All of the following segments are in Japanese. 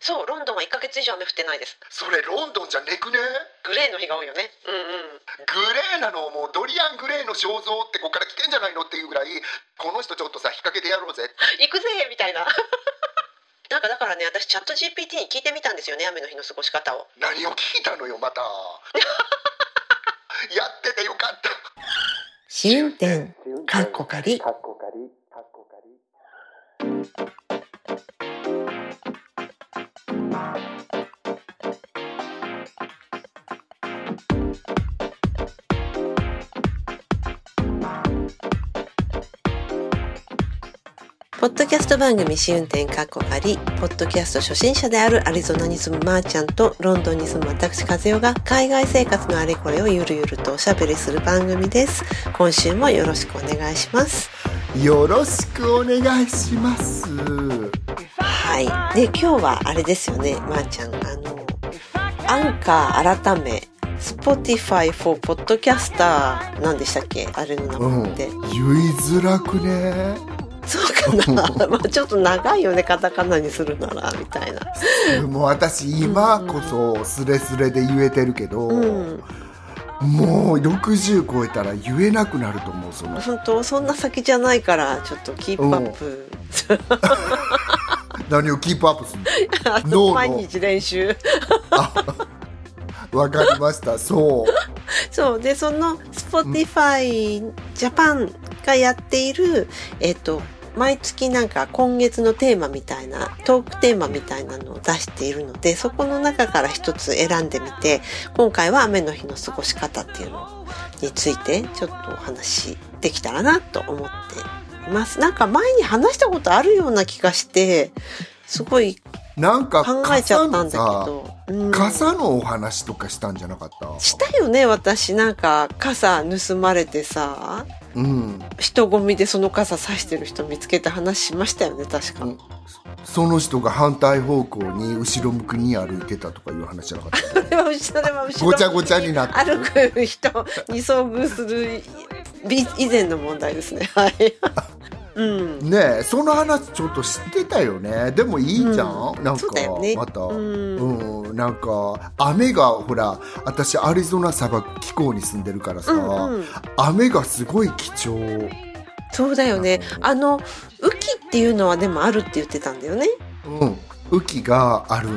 そう、ロンドンは1ヶ月以上雨降ってないです。それロンドンじゃねくね？グレーの日が多いよね。うんうん。グレーなの？もうドリアングレーの肖像ってここから来てんじゃないの？っていうぐらいこの人ちょっとさ引っ掛けてやろうぜ行くぜみたいな。なんかだからね、私チャット GPT に聞いてみたんですよね、雨の日の過ごし方を。何を聞いたのよまた やっててよかった試運転、かっこかり。かっこかりかっこかりキャスト番組試運転かっこかり、ポッドキャスト初心者であるアリゾナに住むまーちゃんとロンドンに住む私和代が海外生活のあれこれをゆるゆるとおしゃべりする番組です。今週もよろしくお願いします。よろしくお願いしますはい。で、今日はあれですよね、まーちゃん。あの、アンカー改め、Spotify for Podcaster なんでしたっけ？あれの名うん前って。言いづらくねそうかな まあちょっと長いよね、カタカナにするなら、みたいな。もう私今こそスレスレで言えてるけど、うん。もう60超えたら言えなくなると思うその本当そんな先じゃないから、ちょっとキープアップ。何をキープアップするの の毎日練習。のわかりましたそうそう。で、その Spotify Japan がやっている、えっと、毎月なんか今月のテーマみたいな、トークテーマみたいなのを出しているので、そこの中から一つ選んでみて、今回は雨の日の過ごし方っていうのについてちょっとお話できたらなと思っています。なんか前に話したことあるような気がして、すごいなんか考えちゃったんだけど。うんさ傘のお話とかしたんじゃなかった？したよね、私。なんか傘盗まれてさ、うん人混みでその傘差してる人見つけて話しましたよね、確か。うんその人が反対方向に後ろ向きに歩いてたとかいう話じゃなかった？後ろでも後ろごちゃごちゃになって歩く人に遭遇するび以前の問題ですね。はい。うん。ねえその話ちょっと知ってたよね。でもいいじゃん、なんかそうだよね。また、ううん。んなんか雨がほら私アリゾナ砂漠気候に住んでるからさ、うんうん。雨がすごい貴重。そうだよね。あの、雨季っていうのはでもあるって言ってたんだよね。うん。雨季がある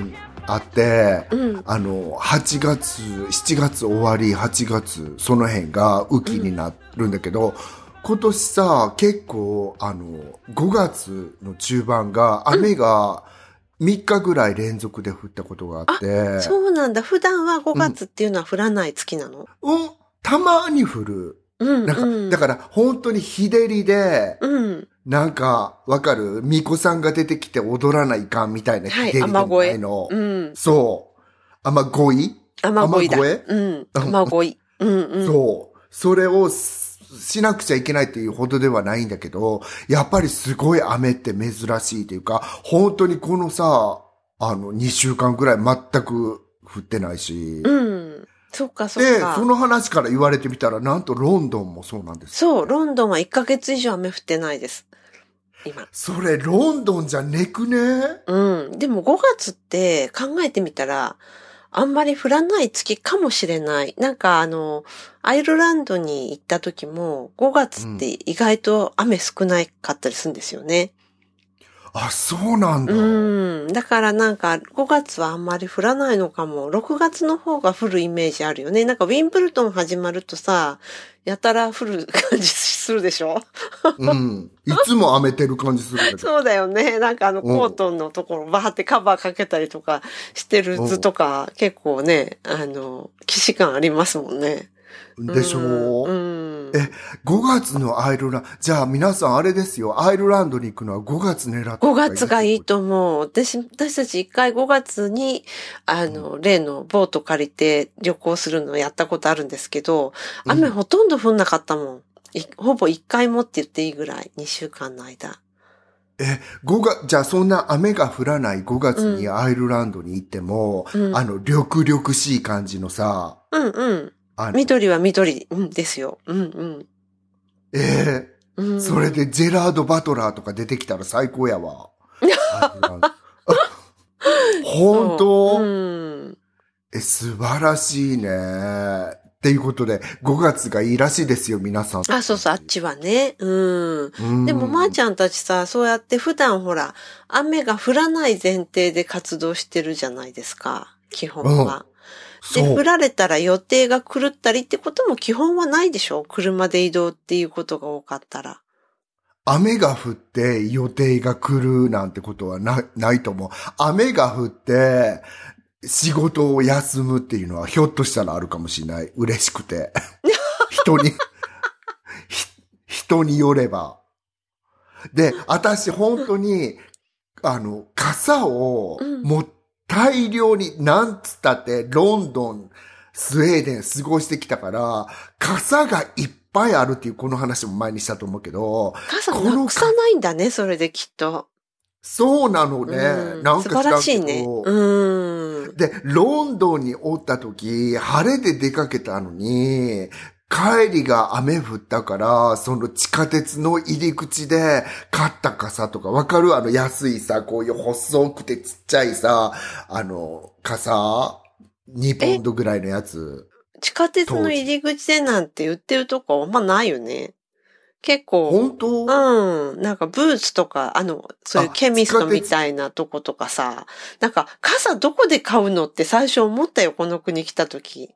あって、うん。あの8月7月終わり8月その辺が雨季になるんだけど、今年さ結構あの5月の中盤が雨が3日ぐらい連続で降ったことがあってそうなんだ。普段は5月っていうのは降らない月なの？うん、たまに降るうん、なんか、うん。だから本当に日照りで、うん。なんかわかる？巫女さんが出てきて踊らないかんみたいなはい日照りでもないの、うん。そう雨乞い？雨乞いだ。雨乞い？うん。雨乞い。うんうん。そう。それをししなくちゃいけないっていうほどではないんだけど、やっぱりすごい雨って珍しいというか、本当にこのさ、あの、2週間ぐらい全く降ってないし。うん。そっかそっで、か。その話から言われてみたら、なんとロンドンもそうなんです。そう、ロンドンは1ヶ月以上雨降ってないです。今。それ、ロンドンじゃねくね？うん。でも5月って考えてみたら、あんまり降らない月かもしれない。なんかあの、アイルランドに行った時も、5月って意外と雨少ないかったりするんですよね。あ、そうなんだ。うん。だからなんか5月はあんまり降らないのかも。6月の方が降るイメージあるよね。なんかウィンブルトン始まるとさ、やたら降る感じするでしょ？うん。いつも雨てる感じする。そうだよね。なんかあのうんコートンのところバーってカバーかけたりとかしてる図とか結構ね、あの、既視感ありますもんね。でしょう、うん。え、5月のアイルランド、じゃあ皆さんあれですよ、アイルランドに行くのは5月狙って5月がいいと思う。私、私たち一回5月に、あの、例のボート借りて旅行するのをやったことあるんですけど、雨ほとんど降んなかったもん。いほぼ一回もって言っていいぐらい、2週間の間。え、5月、じゃあそんな雨が降らない5月にアイルランドに行っても、うんあの、緑々しい感じのさ、うんうん。あの緑は緑、うんですよ。うんえうん。うん、ーそれでジェラード・バトラーとか出てきたら最高やわ。本当？うん。え、素晴らしいね。っていうことで、5月がいいらしいですよ、皆さん。あ、そうそう、あっちはね。うん。うんでも、まーちゃんたちさ、そうやって普段ほら、雨が降らない前提で活動してるじゃないですか。基本は。で、そう降。られたら予定が狂ったりってことも基本はないでしょ？車で移動っていうことが多かったら。雨が降って予定が来るなんてことはなないと思う。雨が降って仕事を休むっていうのはひょっとしたらあるかもしれない。嬉しくて。人に、ひ人によれば。で、私本当に、あの、傘をうんもう大量に、なんつったって、ロンドン、スウェーデン過ごしてきたから、傘がいっぱいあるっていうこの話も前にしたと思うけど、傘なくさないんだね、それできっと。そうなのね。うんなんか素晴らしいね。うん。で、ロンドンにおった時、晴れで出かけたのに、帰りが雨降ったから、その地下鉄の入り口で買った傘とか、わかる？あの安いさ、こういう細くてちっちゃいさ、あの、傘 ?2 ポンドぐらいのやつ。地下鉄の入り口でなんて売ってるとこあんまないよね。結構。本当？うん。なんかブーツとか、あの、そういうあケミストみたいなとことかさ、なんか傘どこで買うのって最初思ったよ、この国来た時。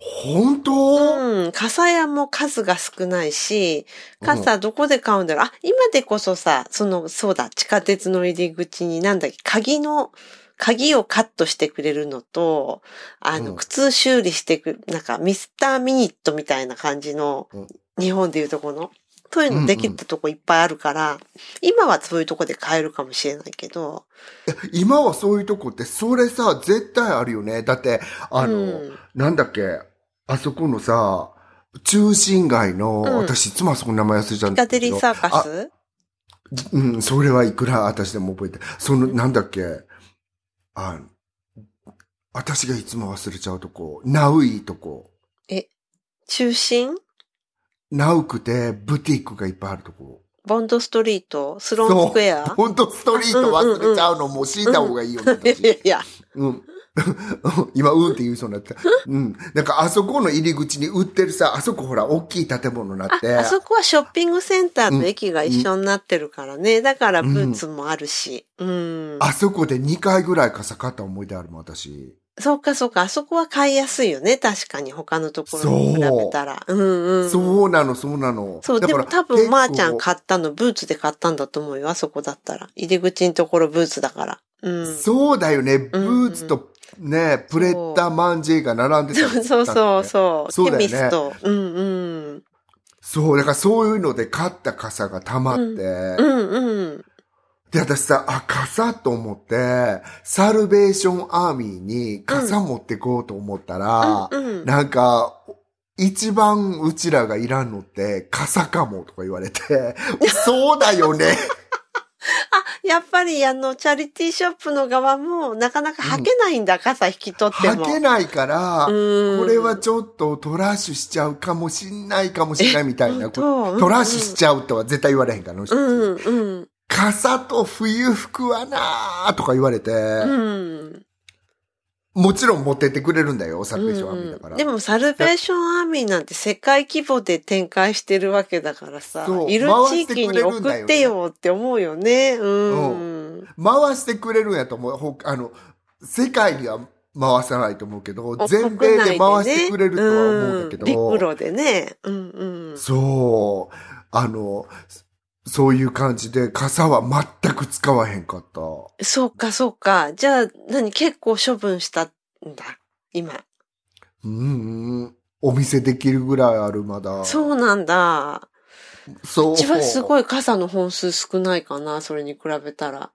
本当、うん。傘屋も数が少ないし、傘どこで買うんだろう。あ、今でこそさ、その、そうだ、地下鉄の入り口になんだっけ、鍵の、鍵をカットしてくれるのと、あの、うん靴修理してく、なんかミスターミニットみたいな感じのうん、日本でいうとこの、そういうのできたとこいっぱいあるから、今はそういうとこで買えるかもしれないけど、今はそういうとこって、それさ、絶対あるよね。だって、あの、うんなんだっけ、あそこのさ、中心街の、うん。私いつもあそこの名前忘れちゃうんピカリーサーカあスうん、それはいくら私でも覚えて。その、なんだっけ、あ、私がいつも忘れちゃうとこ、ナウいとこ。中心？ナウくて、ブティックがいっぱいあるとこ。ボンドストリート？スローンスクエア？ほんとストリート忘れちゃうの、もう死んだ方がいいよ、ねいやいや。うん。今、うんって言うそうになった。うん。なんか、あそこの入り口に売ってるさ、あそこほら、大きい建物になって。あ、あそこはショッピングセンターと駅が一緒になってるからね。だからブーツもあるし。うん。あそこで2回ぐらい傘買った思い出あるもん、私。そうかそうか。あそこは買いやすいよね。確かに他のところに比べたら。うんうん。そうなの、そうなの。そう、でも多分、まーちゃん結買ったの、ブーツで買ったんだと思うよ。あそこだったら。入り口のところブーツだから。うん。構そうだよね。ブーツとね、プレッタマンジェイが並んでたそうそうそうそう。そうだよねケミスト。うんうん。そう、だからそういうので買った傘が溜まって、うんうん。で、私さ、あ、傘と思って、サルベーションアーミーに傘持ってこうと思ったら、うんうん。なんか、一番うちらがいらんのって、傘かもとか言われて、そうだよね。あ、やっぱりあの、チャリティーショップの側も、なかなか履けないんだ、傘引き取っても。履けないから、うんこれはちょっとトラッシュしちゃうかもしんないかもしれないみたいなこと。トラッシュしちゃうとは絶対言われへんから、うんうん。傘と冬服はなーとか言われて、うん。もちろん持ってってくれるんだよ、サルベーションアーミーだから。でも、サルベーションアーミーなんて世界規模で展開してるわけだからさそ、ういる地域に送ってよって思うよね。うん。回してくれるんやと思う。ほあの、世界には回さないと思うけど、全米で回してくれるとは思うんだけど。うん陸路でね。うんうん。そう。あの、そういう感じで傘は全く使わへんかった。そうか、そうか。じゃあ、何結構処分したんだ？今。うんうん。お店できるぐらいある、まだ。そうなんだ。そう。うちはすごい傘の本数少ないかな、それに比べたら。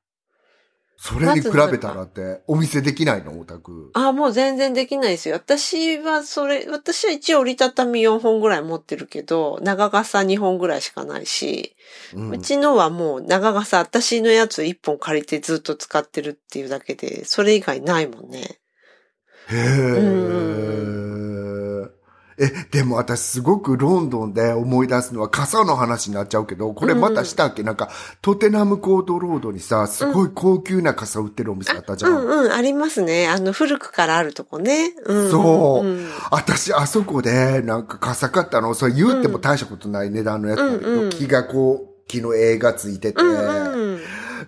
それに比べたらって、お店できないの？オタク。ああ、もう全然できないですよ。私はそれ、私は一応折りたたみ4本ぐらい持ってるけど、長傘2本ぐらいしかないし、うんうちのはもう長傘、私のやつ1本借りてずっと使ってるっていうだけで、それ以外ないもんね。へえ。え、でも私すごくロンドンで思い出すのは傘の話になっちゃうけど、これまたしたっけ、なんか、トテナムコートロードにさ、すごい高級な傘売ってるお店あったじゃん。うんうん、ありますね。あの、古くからあるとこね。うん、そう、ん。私、あそこで、なんか傘買ったの、それ言っても大したことない値段のやつだけど、うんうん。木がこう、木の絵がついてて、うんうん。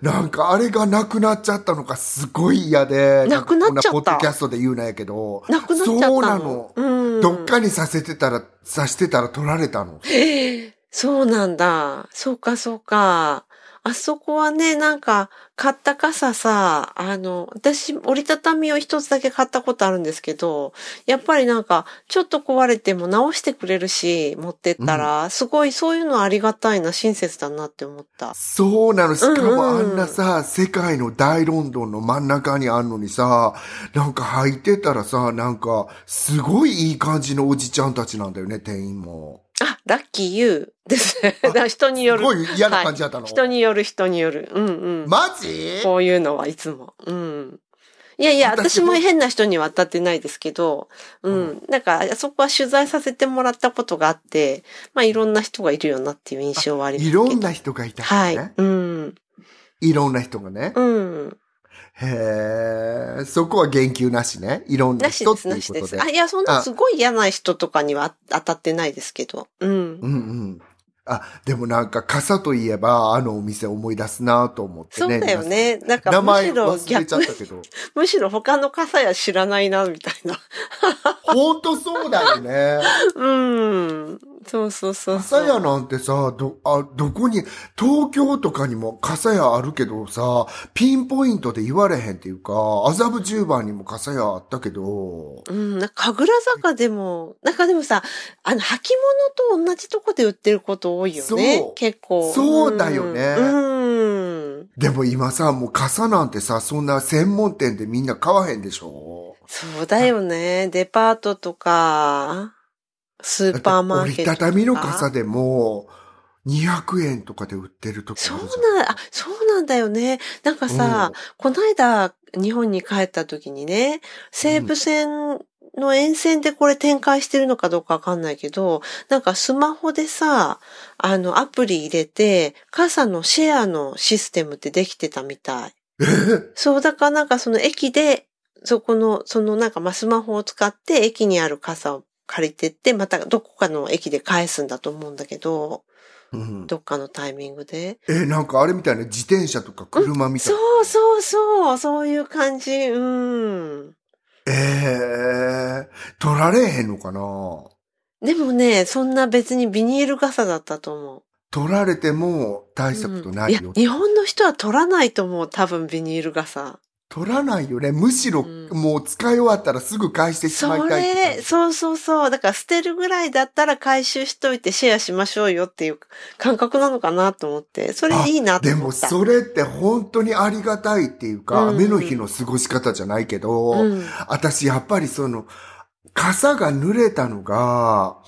なんかあれがなくなっちゃったのがすごい嫌で、なくなっちゃった？んかこんなポッドキャストで言うなんやけど、なくなっちゃったの？そうなの。うん。どっかにさせてたら、さしてたら取られたの。へえそうなんだ。そうか、そうか。あそこはね、なんか、買った傘さ、あの、私、折りたたみを一つだけ買ったことあるんですけど、やっぱりなんか、ちょっと壊れても直してくれるし、持ってったら、すごいそういうのありがたいな、親切だなって思った。そうなの。しかもあうんうんんなさ、世界の大ロンドンの真ん中にあんのにさ、なんか入ってたらさ、なんか、すごいいい感じのおじちゃんたちなんだよね、店員も。あ、ラッキーユーですね。人による。すごい嫌な感じだったの。はい人による、人による。うんうん。マジ？こういうのはいつも。うん。いやいや、私も変な人には当たってないですけど、うん。なんか、あそこは取材させてもらったことがあって、まあいろんな人がいるよなっていう印象はありますい。ろんな人がいたのはいね。。うん。いろんな人がね。うん。へえ、そこは言及なしね。いろんななしです、人っていうなしです。ことで。あ、いや、そんなあすごい嫌な人とかには当たってないですけど。うん。うんうん。あ、でもなんか傘といえば、あのお店思い出すなと思ってね。そうだよね。なんか名むしろ前忘れちゃ逆っ、たけど。むしろ他の傘屋知らないな、みたいな。ほんとそうだよね。うん。そうそうそうそう。傘屋なんてさ、ど、あ、どこに、東京とかにも傘屋あるけどさ、ピンポイントで言われへんっていうか、麻布十番にも傘屋あったけど、うん、なんか神楽坂でも、なんかでもさ、あの、履物と同じとこで売ってること多いよねそう。結構。そうだよねうん。でも今さ、もう傘なんてさ、そんな専門店でみんな買わへんでしょそうだよね。デパートとか、スーパーマーケット。折りたたみの傘でも、200円とかで売ってる時そう。なん、あ、そうなんだよね。なんかさ、この間、日本に帰った時にね、西武線の沿線でこれ展開してるのかどうかわかんないけど、なんかスマホでさ、あの、アプリ入れて、傘のシェアのシステムってできてたみたい。そう、だからなんかその駅で、そこの、そのなんかまあスマホを使って駅にある傘を借りてって、またどこかの駅で返すんだと思うんだけど、うんどっかのタイミングで。え、なんかあれみたいな自転車とか車みたいな。そうそうそう、そういう感じ。うん。ええ取られへんのかな？でもね、そんな別にビニール傘だったと思う。取られても大したことないよ。うんいや、日本の人は取らないと思う、多分ビニール傘。取らないよね。むしろ、うんもう使い終わったらすぐ返してしまいそたいって感れ、じそうそうそう。だから捨てるぐらいだったら回収しといてシェアしましょうよっていう感覚なのかなと思って。それいいなとでも思った。それって本当にありがたいっていうか、うん雨の日の過ごし方じゃないけど、うん私やっぱりその、傘が濡れたのが、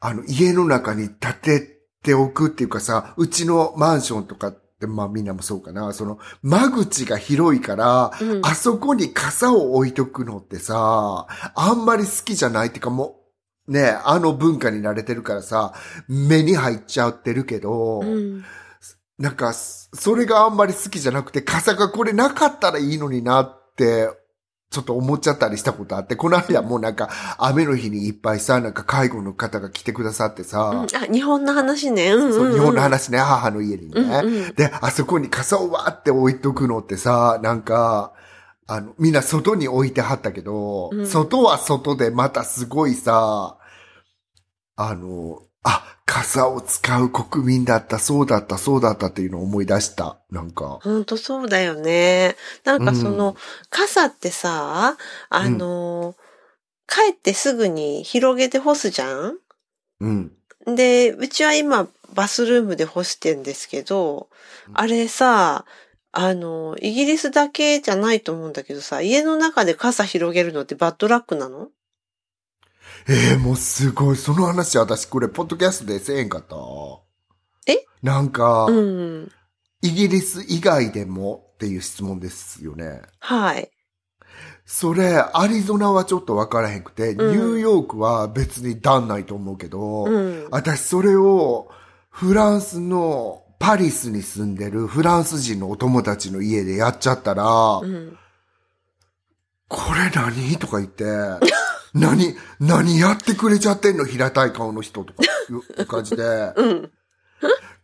あの、家の中に立てておくっていうかさ、うちのマンションとかって、まあみんなもそうかな、その、間口が広いから、うん。あそこに傘を置いとくのってさ、あんまり好きじゃないっていうかもう、ね、あの文化に慣れてるからさ、目に入っちゃってるけど、うん。なんか、それがあんまり好きじゃなくて、傘がこれなかったらいいのになって、ちょっと思っちゃったりしたことあって、この間もうなんか、雨の日にいっぱいさ、なんか介護の方が来てくださってさ、うんあ、日本の話ね。うんうん、うん。そう日本の話ね、母の家にね。うんうんで、あそこに傘をわーって置いとくのってさ、なんか、あの、みんな外に置いてはったけど、うん外は外でまたすごいさ、あの、あ、傘を使う国民だった、そうだった、そうだったっていうのを思い出した。なんか。ほんとそうだよね。なんかその、うん傘ってさ、あの、帰ってすぐに広げて干すじゃん？うん。で、うちは今バスルームで干してんですけど、あれさ、あの、イギリスだけじゃないと思うんだけどさ、家の中で傘広げるのってバッドラックなの？えー、もうすごい。その話私これ、ポッドキャストでせえへんかった？え？なんか、うん。イギリス以外でもっていう質問ですよね。はい。それ、アリゾナはちょっとわからへんくて、ニューヨークは別に段ないと思うけど、うん私それをフランスのパリスに住んでるフランス人のお友達の家でやっちゃったら、うん。これ何？とか言って、何、何やってくれちゃってんの？平たい顔の人とかいう感じで、うん。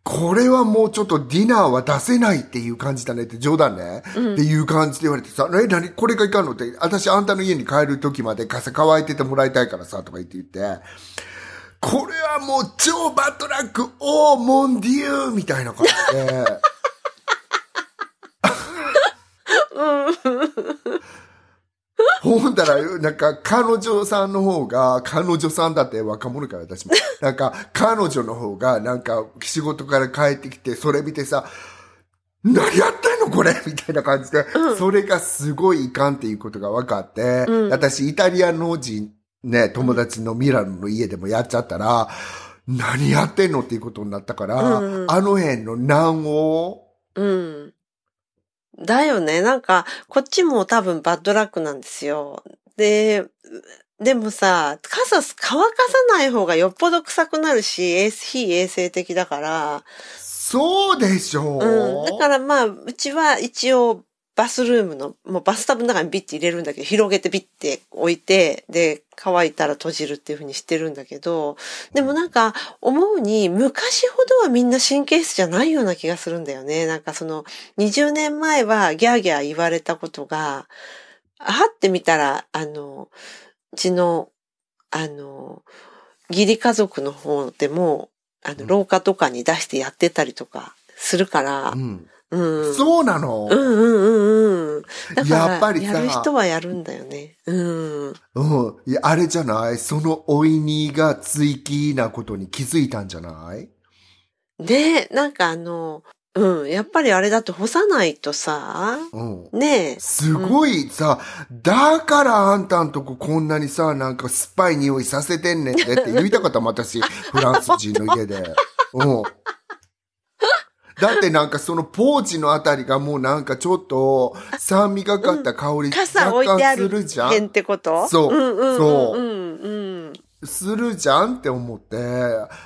これはもうちょっとディナーは出せないっていう感じだねって冗談ね、っていう感じで言われてさ、え、何？これがいかんのって、私あんたの家に帰る時まで傘乾いててもらいたいからさ、とか言って言って、これはもう超バッドラック、オーモンディューみたいな感じで、ほんだら、なんか、彼女さんの方が、彼女さんだって若者から私も。なんか、彼女の方が、なんか、仕事から帰ってきて、それ見てさ、何やってんのこれ？みたいな感じで、それがすごいいかんっていうことが分かって、うん私、イタリアの人、ね、友達のミラノの家でもやっちゃったら、何やってんのっていうことになったから、うんあの辺の南欧、うん。だよね。なんか、こっちも多分バッドラックなんですよ。で、でもさ、傘乾かさない方がよっぽど臭くなるし、衛非衛生的だから、そうでしょう、うん。だからまあ、うちは一応、バスルームの、もうバスタブの中にビッて入れるんだけど、広げてビッて置いて、で、乾いたら閉じるっていう風にしてるんだけど、でもなんか、思うに、昔ほどはみんな神経質じゃないような気がするんだよね。なんかその、20年前はギャーギャー言われたことが、はってみたら、あの、うちの、あの、義理家族の方でも、あの、廊下とかに出してやってたりとかするからう、んうん。そうなの、うんうんうんうん。だから、やっぱりさやる人はやるんだよね。うん。うん。いや、あれじゃない？そのおいにが追記なことに気づいたんじゃない？で、なんかあの、うん、やっぱりあれだと干さないとさ、うん。ねえ。すごいさ、だからあんたんとここんなにさ、なんか酸っぱい匂いさせてんねんでって言いたかったもん、私、フランス人の家で。うん。だってなんかそのポーチのあたりがもうなんかちょっと酸味がかった香り若干するるじゃん辺ってこと？そううんうんそううんうん。するじゃんって思って。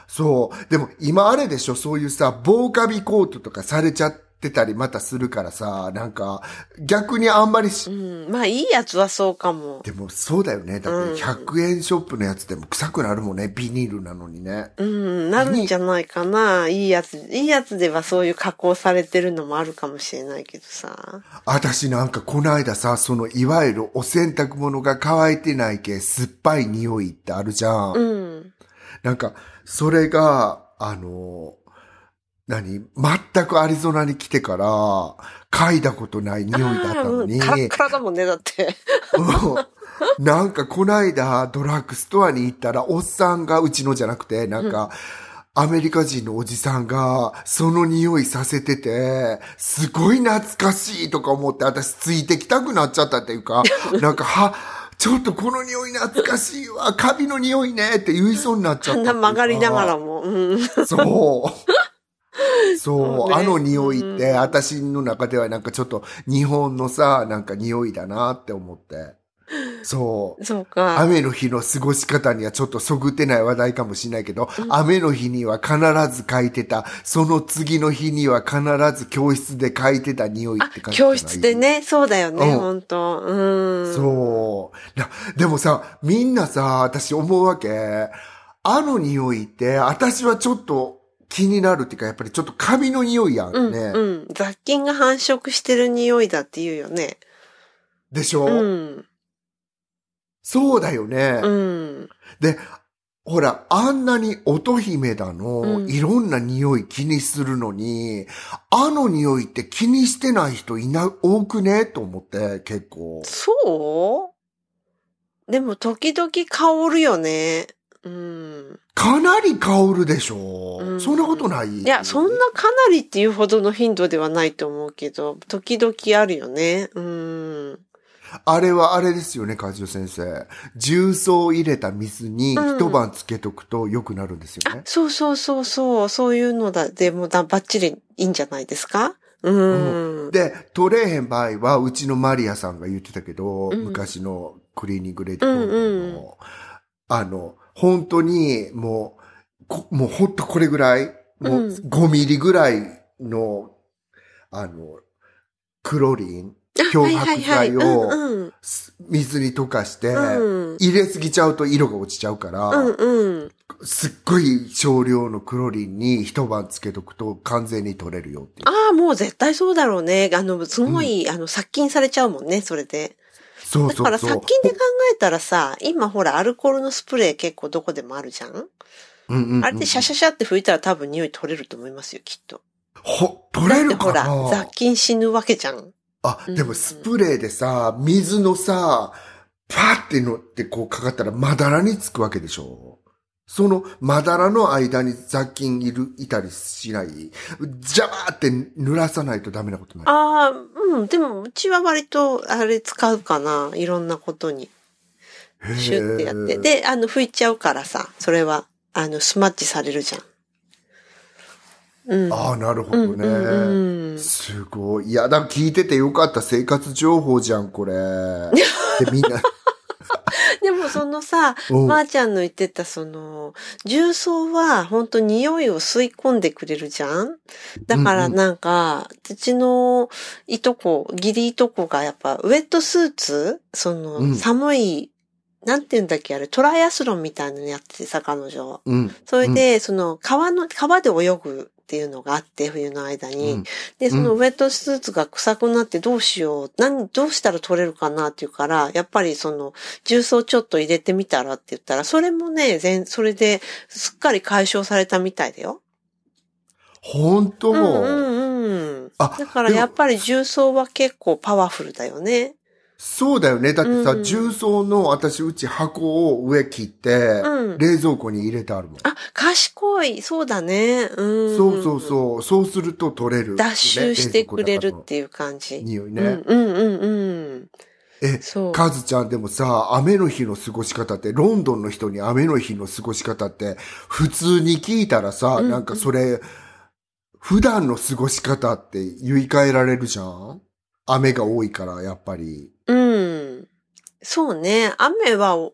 そう。でも今あれでしょ？そういうさ、防カビコートとかされちゃってたりまたするからさ、なんか逆にあんまりし、うん。まあいいやつはそうかも。でもそうだよね。だって100円ショップのやつでも臭くなるもんね。ビニールなのにね。うん、なるんじゃないかな。いいやつ、いいやつではそういう加工されてるのもあるかもしれないけどさ。私なんかこの間さ、そのいわゆるお洗濯物が乾いてないけ酸っぱい匂いってあるじゃん。うん。なんか、それが、あの、何？全くアリゾナに来てから、嗅いだことない匂いだったのに、カラッカラだもんね、だって。うんなんかこないだドラッグストアに行ったら、おっさんがうちのじゃなくて、なんか、アメリカ人のおじさんが、その匂いさせてて、すごい懐かしいとか思って、私ついてきたくなっちゃったっていうか、なんか、は、ちょっとこの匂い懐かしいわ、カビの匂いねって言いそうになっちゃったっていうか。曲がりながらも。うん。そう。そう、ねあの匂いって、私の中ではなんかちょっと日本のさ、なんか匂いだなって思って。そう。そうか。雨の日の過ごし方にはちょっとそぐってない話題かもしれないけど、雨の日には必ず書いてた、その次の日には必ず教室で書いてた匂いって感じ教室で。ね、そうだよね、うん本当うん。そう。なでもさ、みんなさ、私思うわけ。あの匂いって、私はちょっと気になるっていうか、やっぱりちょっとカビの匂いやうんん、ね。うん。雑菌が繁殖してる匂いだって言うよね。でしょ、うん。そうだよね、うん。で、ほら、あんなに乙姫だの、うんいろんな匂い気にするのに、あの匂いって気にしてない人いな、多くね？と思って、結構。そう？でも時々香るよね。うん。かなり香るでしょ、うんそんなことない？いや、そんなかなりっていうほどの頻度ではないと思うけど、時々あるよね。うん。あれはあれですよね、梶尾先生。重曹を入れた水に一晩つけとくと良くなるんですよね。そうそうそうそう、そういうのだ、でもだ、ばっちりいいんじゃないですか？うん。うん。で、取れへん場合は、うちのマリアさんが言ってたけど、うん昔のクリーニングレディコーの、うんうんあの、本当に、もう、こもう本当これぐらい、もううん5ミリぐらいの、あの、クロリン、漂白剤を水に溶かして、うん入れすぎちゃうと色が落ちちゃうから、うんうん。すっごい少量のクロリンに一晩つけとくと完全に取れるよって。ああ、もう絶対そうだろうね。あの、すごい、あの、殺菌されちゃうもんね、それで。そうだから。殺菌で考えたらさ、今ほら、アルコールのスプレー結構どこでもあるじゃん？うんうんうんあれでシャシャシャって拭いたら多分匂い取れると思いますよ、きっと。ほ、取だれるかな？雑菌死ぬわけじゃん。あ、うんでもスプレーでさ、水のさ、パーってのってこうかかったらまだらにつくわけでしょ？そのまだらの間に雑菌いる、いたりしない。ジャバーって濡らさないとダメなことない？ああ、うん、でもうちは割とあれ使うかな。いろんなことに。シュッてやって。で、あの、拭いちゃうからさ、それは、あの、スマッチされるじゃん。うん。ああ、なるほどね。うんうんうんすごい。いや、だ聞いててよかった生活情報じゃん、これ。で、みんな。のさ、うん。まー、ちゃんの言ってたその、重曹は本当匂いを吸い込んでくれるじゃん？だからなんか、うちのいとこ、義理いとこがやっぱウェットスーツ？その、うん。寒い、なんて言うんだっけあれ、トライアスロンみたいなのやっててさ、彼女。うん。それで、その、川の、川で泳ぐっていうのがあって、冬の間に。うんで、そのウェットスーツが臭くなってどうしよう、何、どうしたら取れるかなっていうから、やっぱりその、重曹ちょっと入れてみたらって言ったら、それもね、全、それですっかり解消されたみたいだよ。本当、うんうんうん。あだからやっぱり重曹は結構パワフルだよね。そうだよね。だってさ、うん重曹の私、うち箱を上切って、うん冷蔵庫に入れてあるもん。あ、賢い。そうだね。うん。そうそうそう。そうすると取れる、脱臭してくれるっていう感じ。匂いね。うんうんうんうん。え、そう。カズちゃんでもさ、雨の日の過ごし方って、ロンドンの人に雨の日の過ごし方って、普通に聞いたらさ、うんなんかそれ、普段の過ごし方って言い換えられるじゃん？雨が多いから、やっぱり。うん。そうね。雨は、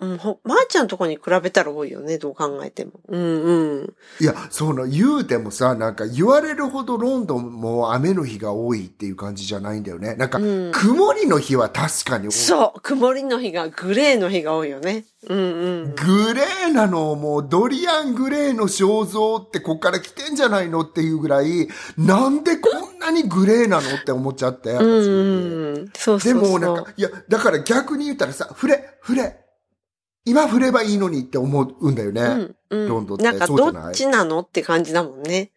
うん、ほ、まー、ちゃんのとこに比べたら多いよね、どう考えても。うんうん。いや、その、言うてもさ、なんか言われるほどロンドンも雨の日が多いっていう感じじゃないんだよね。なんか、うん曇りの日は確かに多い。そう。曇りの日が、グレーの日が多いよね。うんうん。グレーなの、もうドリアングレーの肖像ってこっから来てんじゃないのっていうぐらい、なんでこんなにグレーなのって思っちゃって。うんうん。そうそうそう。でもなんか、いや、だから逆に言ったらさ、触れ、触れ。今振ればいいのにって思うんだよね。うんうん。ロンドンってなんか、どっちなのって感じだもんね。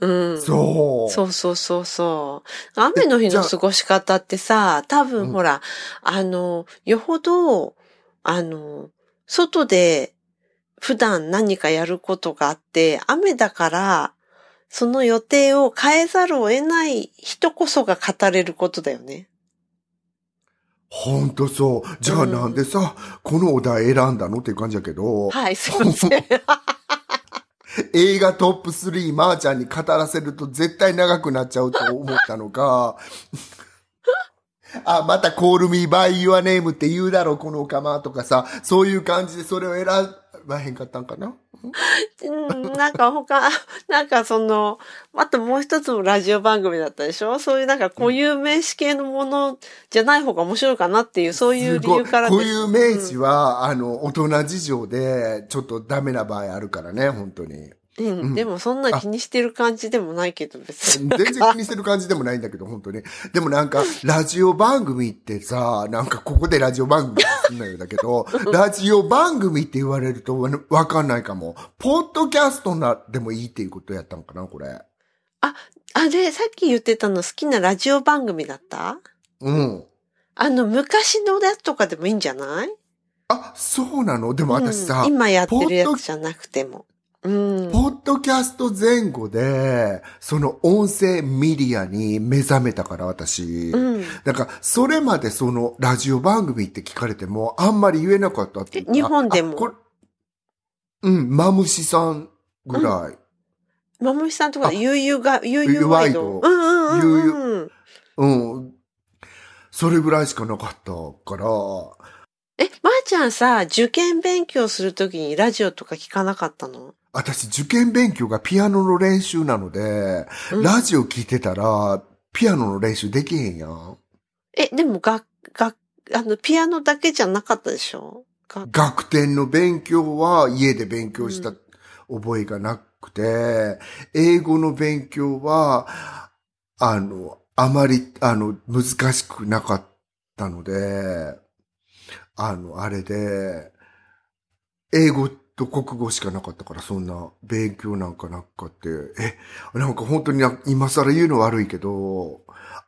うん。そう。そうそうそうそう。雨の日の過ごし方ってさ、多分ほら、あの、よほど、あの、外で普段何かやることがあって、雨だから、その予定を変えざるを得ない人こそが語れることだよね。ほんとそう。じゃあうんなんでさ、このお題選んだのっていう感じだけど、はい、すいません。映画トップ3、まーちゃんに語らせると絶対長くなっちゃうと思ったのか、あ、また call me by your name って言うだろう、このオカマとかさ、そういう感じでそれを選ばへんかったんかな？うん。なんか他、なんかその、あともう一つもラジオ番組だったでしょ？そういうなんか固有名詞系のものじゃない方が面白いかなっていう、そういう理由からすごい。こういう名詞は。は、あの、大人事情で、ちょっとダメな場合あるからね、本当に。うん、うんでもそんな気にしてる感じでもないけど別に。全然気にしてる感じでもないんだけど、本当に。でもなんか、ラジオ番組ってさ、なんかここでラジオ番組すんなよだけど、ラジオ番組って言われるとわわかんないかも。ポッドキャストな、でもいいっていうことやったのかな、これ。あれ、さっき言ってたの好きなラジオ番組だった？うん。あの、昔のやつとかでもいいんじゃない？あ、そうなの？でも私さ、うん今やってるやつじゃなくても。うん。ポッドキャスト前後で、その音声メディアに目覚めたから、私。うん。だから、それまでそのラジオ番組って聞かれても、あんまり言えなかったっていうかえ日本でも？うん、マムシさんぐらい。まもしさんとかあで悠々が、悠々ワイド。ワイドうんうんうんうん。うん。それぐらいしかなかったから、え、まー、ちゃんさ、受験勉強するときにラジオとか聞かなかったの？私受験勉強がピアノの練習なので、うん。ラジオ聞いてたら、ピアノの練習できへんやん。え、でもが、が、あの、ピアノだけじゃなかったでしょ？が。学点の勉強は家で勉強した覚えがなくて、英語の勉強は、あの、あまり、あの、難しくなかったので、あの、あれで、英語と国語しかなかったから、そんな勉強なんかなかって、え、なんか本当にな今更言うの悪いけど、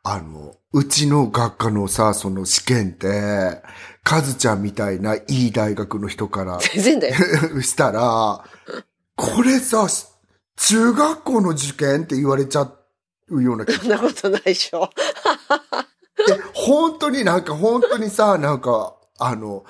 あの、うちの学科のさ、その試験って、カズちゃんみたいないい大学の人から全然だよ。したら、これさ、し中学校の受験って言われちゃうような気がそんなことないでしょ。で、本当になんか本当にさ、なんか、あの、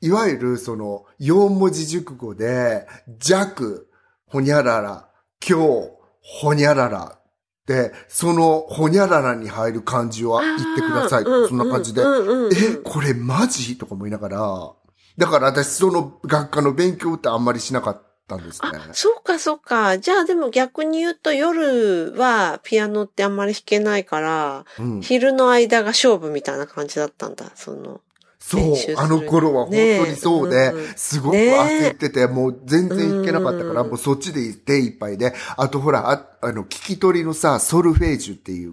いわゆるその、四文字熟語で、弱、ほにゃらら、今日、ほにゃらら。で、その、ほにゃららに入る漢字を言ってください。そんな感じで。え、これマジ？とか思いながら。だから私、その学科の勉強ってあんまりしなかったんですね。あ、そうかそうか。じゃあでも逆に言うと夜はピアノってあんまり弾けないから、うん。昼の間が勝負みたいな感じだったんだ。その。そうあの頃は本当にそうで、すごく焦ってて、もう全然弾けなかったから、うん。もうそっちで手いっぱいで、あとほら、ああの、聞き取りのさ、ソルフェージュっていう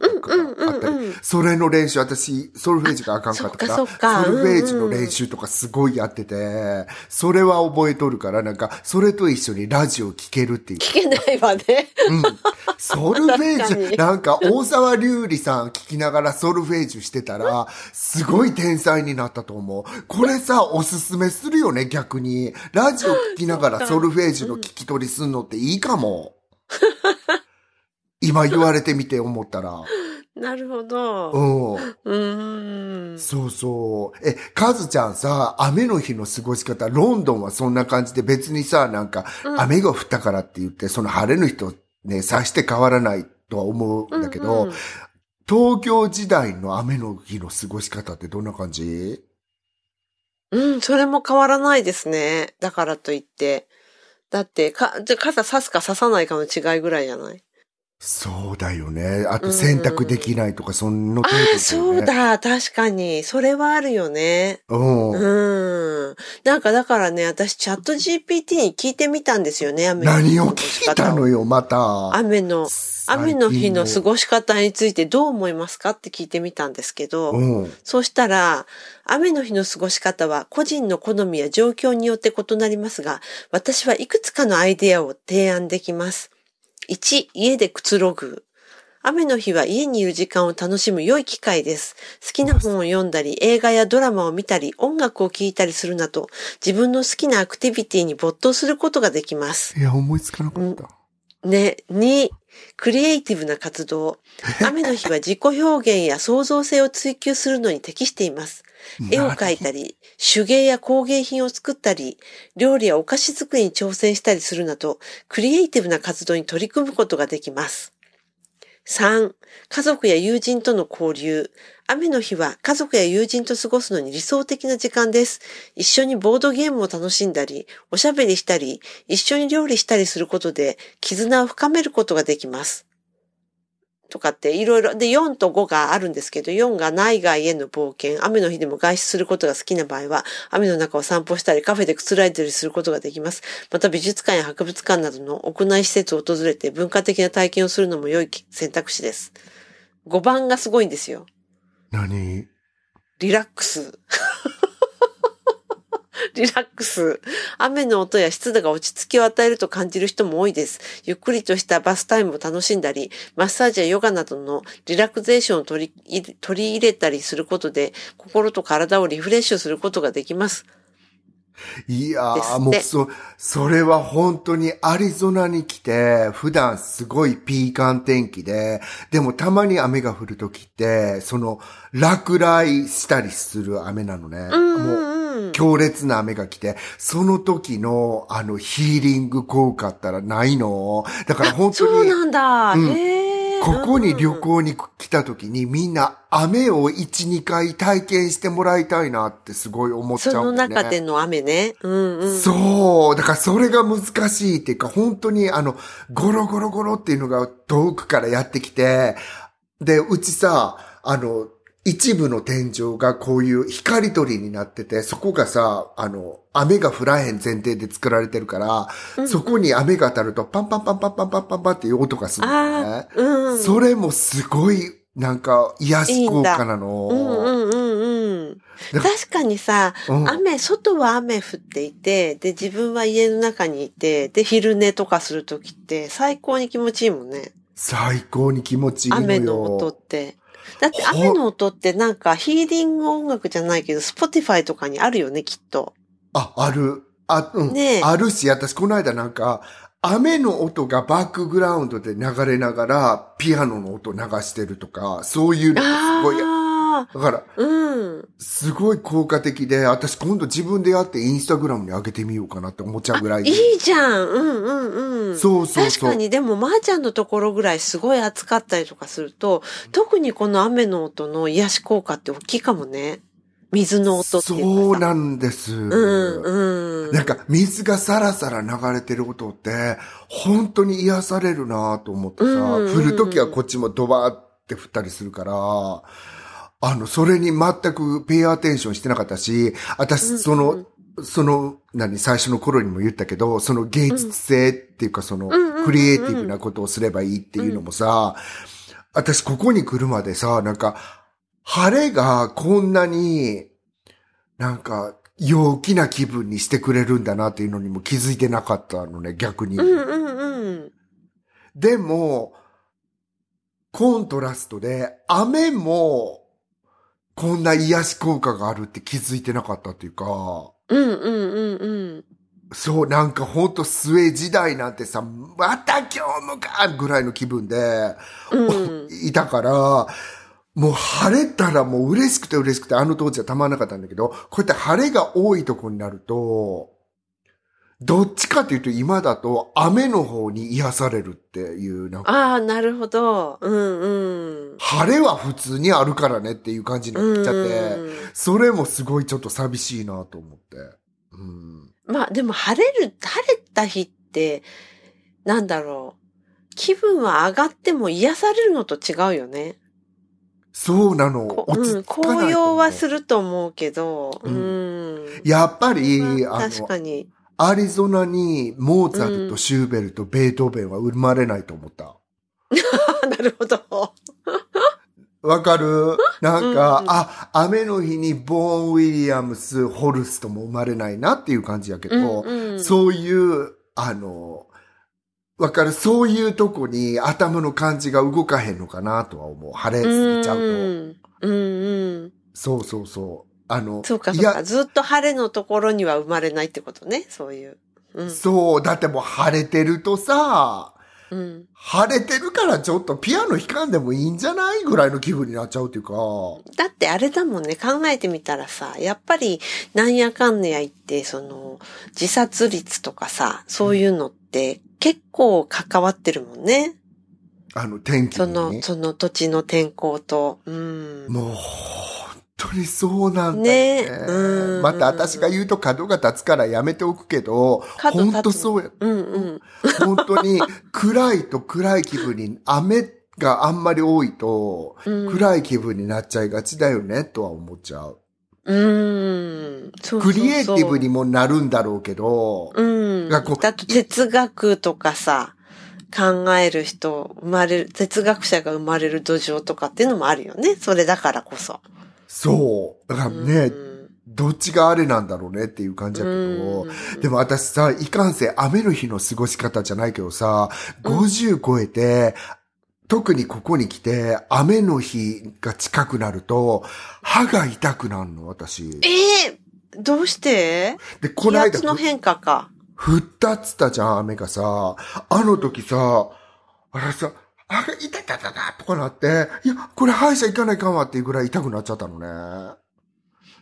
それの練習、私、ソルフェージュがあかんかったから、そっかソルフェージュの練習とかすごいやってて、それは覚えとるから、なんか、それと一緒にラジオ聞けるっていう。聞けないわね。うん。ソルフェージ なんか大沢隆里さん聞きながらソルフェージュしてたら、すごい天才になったと思う。これさ、おすすめするよね、逆に。ラジオ聞きながら ソルフェージュの聞き取りすんのっていいかも。今言われてみて思ったら。なるほど。うん。うーん。そうそう。え、カズちゃんさ、雨の日の過ごし方、ロンドンはそんな感じで別にさ、なんか、雨が降ったからって言って、その晴れの日とね、さして変わらないとは思うんだけど、うんうん東京時代の雨の日の過ごし方ってどんな感じ？うん、それも変わらないですね。だからといって。だって、か、じゃあ傘差すか差さないかの違いぐらいじゃない？そうだよね。あとうん洗濯できないとか、そんな程度ああ、だよね。そうだ、確かに。それはあるよね。うん。うん。なんかだからね、私チャット GPT に聞いてみたんですよね、雨の日何をの過ごし聞いたの方を。よ、また。雨の、雨の日の過ごごし方についてどう思いますかって聞いてみたんですけど、うん。そうしたら、雨の日の過ごし方は個人の好みや状況によって異なりますが、私はいくつかのアイデアを提案できます。1、家でくつろぐ。雨の日は家にいる時間を楽しむ良い機会です。好きな本を読んだり、映画やドラマを見たり、音楽を聴いたりするなど、自分の好きなアクティビティに没頭することができます。いや、思いつかなかった。ね、2、クリエイティブな活動。雨の日は自己表現や創造性を追求するのに適しています。絵を描いたり、手芸や工芸品を作ったり、料理やお菓子作りに挑戦したりするなど、クリエイティブな活動に取り組むことができます。3、家族や友人との交流。雨の日は家族や友人と過ごすのに理想的な時間です。一緒にボードゲームを楽しんだり、おしゃべりしたり、一緒に料理したりすることで、絆を深めることができます。とかっていろいろ、で、4と5があるんですけど、4が内外への冒険、雨の日でも外出することが好きな場合は、雨の中を散歩したり、カフェでくつらいだりすることができます。また美術館や博物館などの屋内施設を訪れて文化的な体験をするのも良い選択肢です。5番がすごいんですよ。何？リラックス。リラックス。雨の音や湿度が落ち着きを与えると感じる人も多いです。ゆっくりとしたバスタイムを楽しんだり、マッサージやヨガなどのリラクゼーションを取り入れたりすることで、心と体をリフレッシュすることができます。いやー、もうそ、それは本当にアリゾナに来て、普段すごいピーカン天気で、でもたまに雨が降るときって、その、落雷したりする雨なのね。うんうんもう。強烈な雨が来て、その時の、あの、ヒーリング効果ったらないの。だから本当に、そうなんだ。うんへえ。ここに旅行に来た時にみんな雨を1、2回体験してもらいたいなってすごい思っちゃうんだよね。中での雨ね。うんうん。そう。だからそれが難しいっていうか、本当にあの、ゴロゴロゴロっていうのが遠くからやってきて、で、うちさ、あの、一部の天井がこういう光鳥になってて、そこがさ、あの、雨が降らへん前提で作られてるから、そこに雨が当たるとパンパンパンパンパンパンパンパンっていう音がするんだよあねあ。、うん。それもすごい、なんか、癒し効果なの。うんうんうんうん。だか確かにさ、うん雨、外は雨降っていて、で、自分は家の中にいて、で、昼寝とかするときって最高に気持ちいいもんね。最高に気持ちいいのよ。雨の音って。だってほ雨の音ってなんかヒーリング音楽じゃないけど、スポティファイとかにあるよね、きっと。あ、ある。あ、うん。ねえあるし、私この間なんか、雨の音がバックグラウンドで流れながら、ピアノの音流してるとか、そういうのがすごい。あだから、あ、うん。すごい効果的で、私今度自分でやってインスタグラムに上げてみようかなって思っちゃうぐらいいいじゃん。うんうんうん。そうそうそう確かに、でも、まー、ちゃんのところぐらいすごい暑かったりとかすると、特にこの雨の音の癒し効果って大きいかもね。水の音って。そうなんです。うんうん。なんか、水がさらさら流れてる音って、本当に癒されるなと思ってさ、うんうんうん降るときはこっちもドバーって降ったりするから、あの、それに全くペイアテンションしてなかったし、私、その、その、何、最初の頃にも言ったけど、その芸術性っていうか、その、んうんうんクリエイティブなことをすればいいっていうのもさ、私、ここに来るまでさ、なんか、晴れがこんなに、なんか、陽気な気分にしてくれるんだなっていうのにも気づいてなかったのね、逆に。うんうんうん。でも、コントラストで、雨も、こんな癒し効果があるって気づいてなかったっていうか、うんうんうんうん。そう、なんかほんと末時代なんてさ、また今日もかぐらいの気分で、うんいたから、もう晴れたらもう嬉しくて嬉しくて、あの当時はたまんなかったんだけど、こうやって晴れが多いとこになると、どっちかっていうと今だと雨の方に癒されるっていう、なんかああ、なるほど。うんうん。晴れは普通にあるからねっていう感じになっちゃって、うんそれもすごいちょっと寂しいなと思って。うん、まあでも晴れる、晴れた日って、なんだろう。気分は上がっても癒されるのと違うよね。そうなの。こ落ちうん、着かないう紅葉はすると思うけど、ううんん。やっぱり、まああの、確かに。アリゾナにモーツァルト、シューベルト、ベートーベンは生まれないと思った。なるほど。わかる？なんか、うんうんあ、雨の日にボーン・ウィリアムス、ホルストも生まれないなっていう感じやけど、うんうんそういう、あの、わかる？そういうとこに頭の感じが動かへんのかなとは思う。晴れすぎちゃうと。うんうんうん。そうそうそう。あの、そうかそうか。、ずっと晴れのところには生まれないってことね。そういう。うん。そう、だってもう晴れてるとさ、うん。晴れてるからちょっとピアノ弾かんでもいいんじゃないぐらいの気分になっちゃうっていうか。だってあれだもんね、考えてみたらさ、やっぱりなんやかんや言って、その、自殺率とかさ、そういうのって結構関わってるもんね。あの、天気に、その、その土地の天候と。うん。もう、本当にそうなんだよね。ねうんまた私が言うと角が立つからやめておくけど、本当そうや。うんうん。本当に暗いと暗い気分に、雨があんまり多いと、うん暗い気分になっちゃいがちだよね、とは思っちゃう。うん。そうそうそうクリエイティブにもなるんだろうけど、うん。だと哲学とかさ、考える人、生まれる、哲学者が生まれる土壌とかっていうのもあるよね。それだからこそ。そう。だからね、うんどっちがあれなんだろうねっていう感じだけど、うんでも私さ、いかんせん雨の日の過ごし方じゃないけどさ、50超えて、特にここに来て、雨の日が近くなると、歯が痛くなるの、私。ええどうして？で、この間気圧、の変化か。降ったっつったじゃん、雨がさ。あの時さ、あれさ、あ、痛い痛い痛い痛いとかなって、いや、これ歯医者行かないかんわっていうぐらい痛くなっちゃったのね。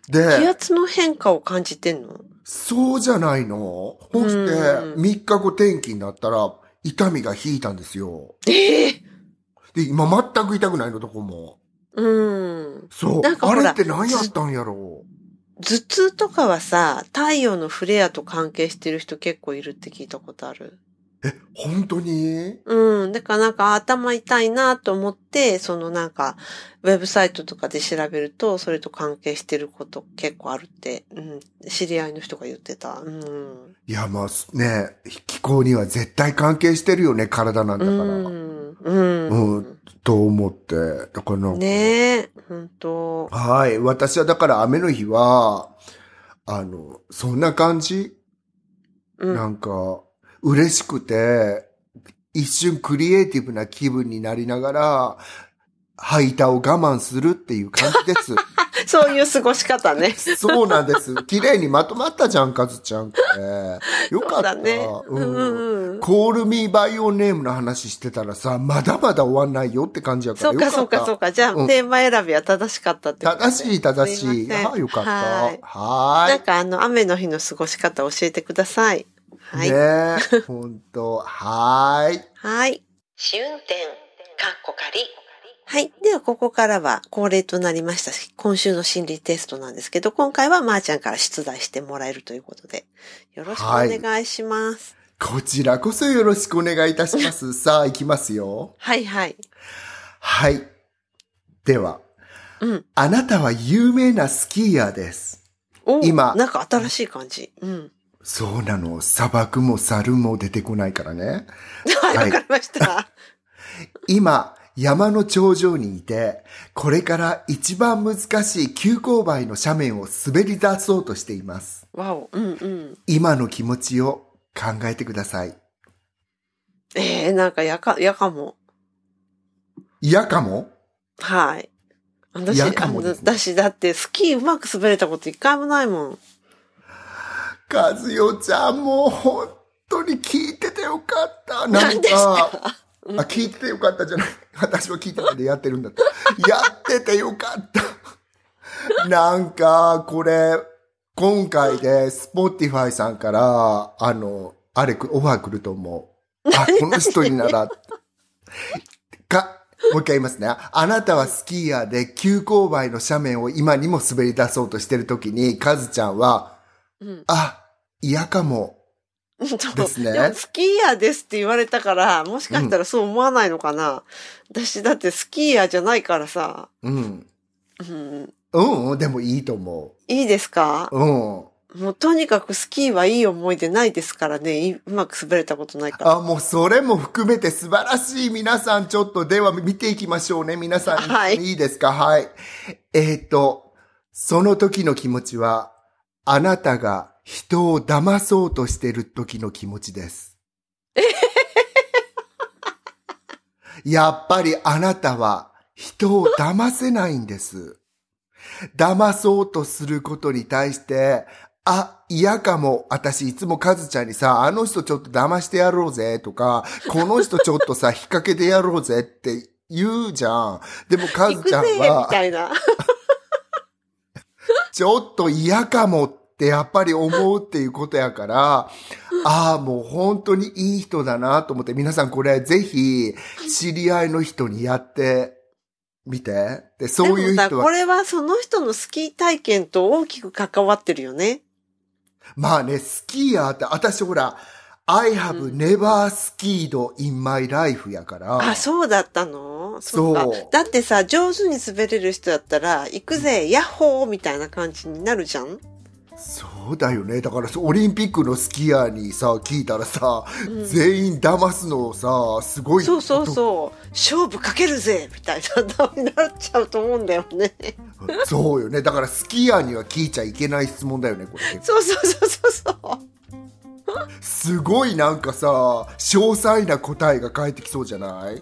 気で、圧の変化を感じてんの？そうじゃないのそして、うん3日後天気になったら、痛みが引いたんですよ。ええで、今全く痛くないの、どこも。うん。そう。なんかほらあれって何やったんやろ頭痛とかはさ、太陽のフレアと関係してる人結構いるって聞いたことある。う。え、本当に？うん。だからなんか頭痛いなと思って、そのなんか、ウェブサイトとかで調べると、それと関係してること結構あるって、うん。知り合いの人が言ってた。うん。いや、まあ、ね、気候には絶対関係してるよね、体なんだから。うん。うん。うんと思って。だからなんかねえ、本当はい。私はだから雨の日は、あの、そんな感じ、うん。なんか、嬉しくて、一瞬クリエイティブな気分になりながら、吐いたを我慢するっていう感じです。そういう過ごし方ね。そうなんです。綺麗にまとまったじゃん、かずちゃん。これ よかった。そうだね。ううんんうんうん。コールミーバイオネームの話してたらさ、まだまだ終わんないよって感じやからそうか、よそうか、そうか。じゃあ、うんテーマ選びは正しかったってことね正しい、正しい。ああ、よかった。はいはーい。なんかあの、雨の日の過ごし方教えてください。はい。ねえ、ほんと、はーい。はい。試運転、かっこ仮。はい。では、ここからは恒例となりましたし、今週の心理テストなんですけど、今回はまーちゃんから出題してもらえるということで、よろしくお願いします。こちらこそよろしくお願いいたします。さあ、行きますよ。はい、はい。はい。では、うん。あなたは有名なスキーヤーです。お今なんか新しい感じ。うん。そうなの。砂漠も猿も出てこないからね。はい、はいわかりました。今、山の頂上にいて、これから一番難しい急勾配の斜面を滑り出そうとしています。わお。うんうん。今の気持ちを考えてください。ええー、なんかやか、やかも。嫌かも？はい。私、やかもね私だってスキーうまく滑れたこと一回もないもん。和代ちゃんもう本当に聞いててよかった。なんかあ、聞いててよかったじゃない。私は聞いてないでやってるんだって。やっててよかった。なんか、これ、今回で、スポティファイさんから、あの、あれ、オファー来ると思う。あ、この人になら、か、もう一回言いますね。あなたはスキーヤーで急勾配の斜面を今にも滑り出そうとしてるときに、カズちゃんは、うん。あ、嫌かも。そうですねでもスキーヤーですって言われたから、もしかしたらそう思わないのかな。私だってスキーヤーじゃないからさ。うん。うん。うん、うん、でもいいと思いいですか？う。うん。もうとにかくスキーはいい思い出ないですからね。いうまく滑れたことないから。あ、もうそれも含めて素晴らしい皆さんちょっとでは見ていきましょうね。皆さん。はいいいですか？はい。えっ、と、その時の気持ちは、あなたが人を騙そうとしてる時の気持ちです。やっぱりあなたは人を騙せないんです。騙そうとすることに対して、あ、嫌かも。私いつもカズちゃんにさ、あの人ちょっと騙してやろうぜとか、この人ちょっとさ、引っ掛けてやろうぜって言うじゃん。でもカズちゃんみは、たいな。ちょっと嫌かもってやっぱり思うっていうことやから、ああ、もう本当にいい人だなと思って、皆さんこれぜひ知り合いの人にやってみて。で、そういう人はこれはその人のスキー体験と大きく関わってるよね。まあね、スキーヤーって、私ほら、I have never skied in my life やから。あ、そうだったの？そうっか。だってさ、上手に滑れる人だったら、行くぜ、ヤッホーみたいな感じになるじゃん？そうだよね。だから、オリンピックのスキーヤーにさ、聞いたらさ、全員騙すのをさ、すごい。そうそうそう。勝負かけるぜみたいな、になっちゃうと思うんだよね。そうよね。だから、スキーヤーには聞いちゃいけない質問だよね、これ。そうそうそうそうそう。すごいなんかさ、詳細な答えが返ってきそうじゃない？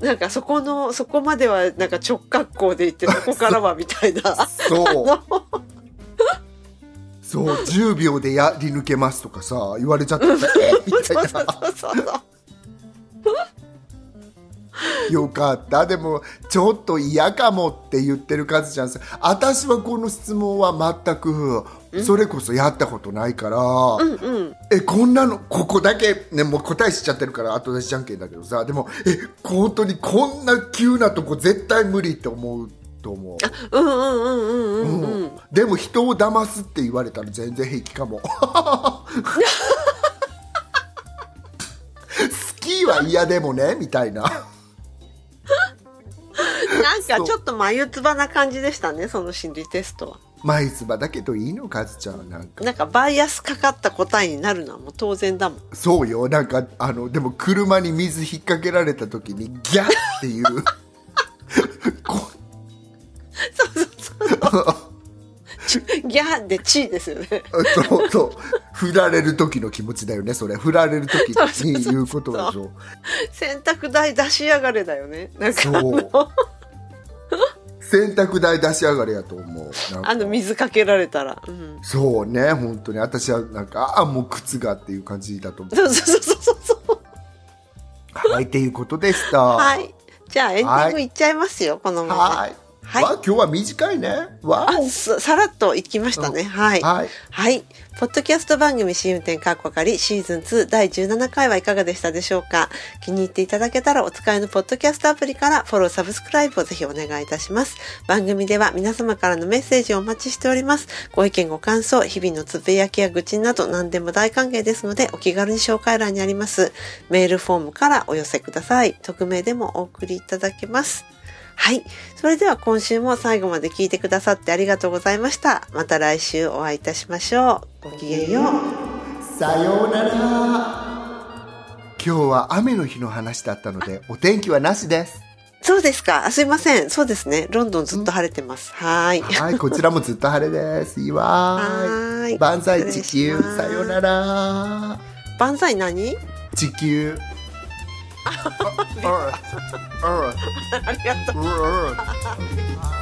なんかそこの、そこまではなんか直角行で行って、そこからはみたいな。そう。そう、10秒でやり抜けますとかさ、言われちゃったら、え？みたいな。よかった。でも、ちょっと嫌かもって言ってるカズちゃんさ、私はこの質問は全く、それこそやったことないから、うんうん。え、こんなの、ここだけ、ね、もう答えしちゃってるから後出しじゃんけんだけどさ、でも、え、本当にこんな急なとこ絶対無理って思うと思う。うんうんうんうんうんうん。でも人を騙すって言われたら全然平気かも。スキーは嫌でもね、みたいな。なんかちょっと眉唾な感じでしたね、その心理テストは。眉唾だけどいいのカズちゃんなんか。なんかバイアスかかった答えになるのはもう当然だもん。そうよ。なんか、あの、でも車に水引っ掛けられた時にギャッっていう。こ ギャーでチーですよね。そうそう。振られる時の気持ちだよね、それ。振られる時に言うことでしょ。洗濯代出しやがれだよね。なんかあそうの、洗濯代出し上がれやと思う。あの水かけられたら。うん。そうね、本当に。私はなんか、ああ、もう靴がっていう感じだと思う。そうそうそうそうそう。はい、っていうことでした。ははい。じゃあエンディングいっちゃいますよ、このまま。い。はいわ、今日は短いね。わあ、ささらっといきましたね。はい。はい。はい。ポッドキャスト番組試運転かっこかりシーズン2第17回はいかがでしたでしょうか？気に入っていただけたらお使いのポッドキャストアプリからフォロー、サブスクライブをぜひお願いいたします。番組では皆様からのメッセージをお待ちしております。ご意見ご感想、日々のつぶやきや愚痴など何でも大歓迎ですのでお気軽に紹介欄にありますメールフォームからお寄せください。匿名でもお送りいただけます。はい。それでは今週も最後まで聞いてくださってありがとうございました。また来週お会いいたしましょう。ごきげんよう。さようなら。今日は雨の日の話だったので、お天気はなしです。そうですか。あすいません。そうですね。ロンドンずっと晴れてます。はーい。はい、こちらもずっと晴れです。いいわ万歳地失球さようなら。万歳何？地球。あ、あ、ありがとう。あ、あ、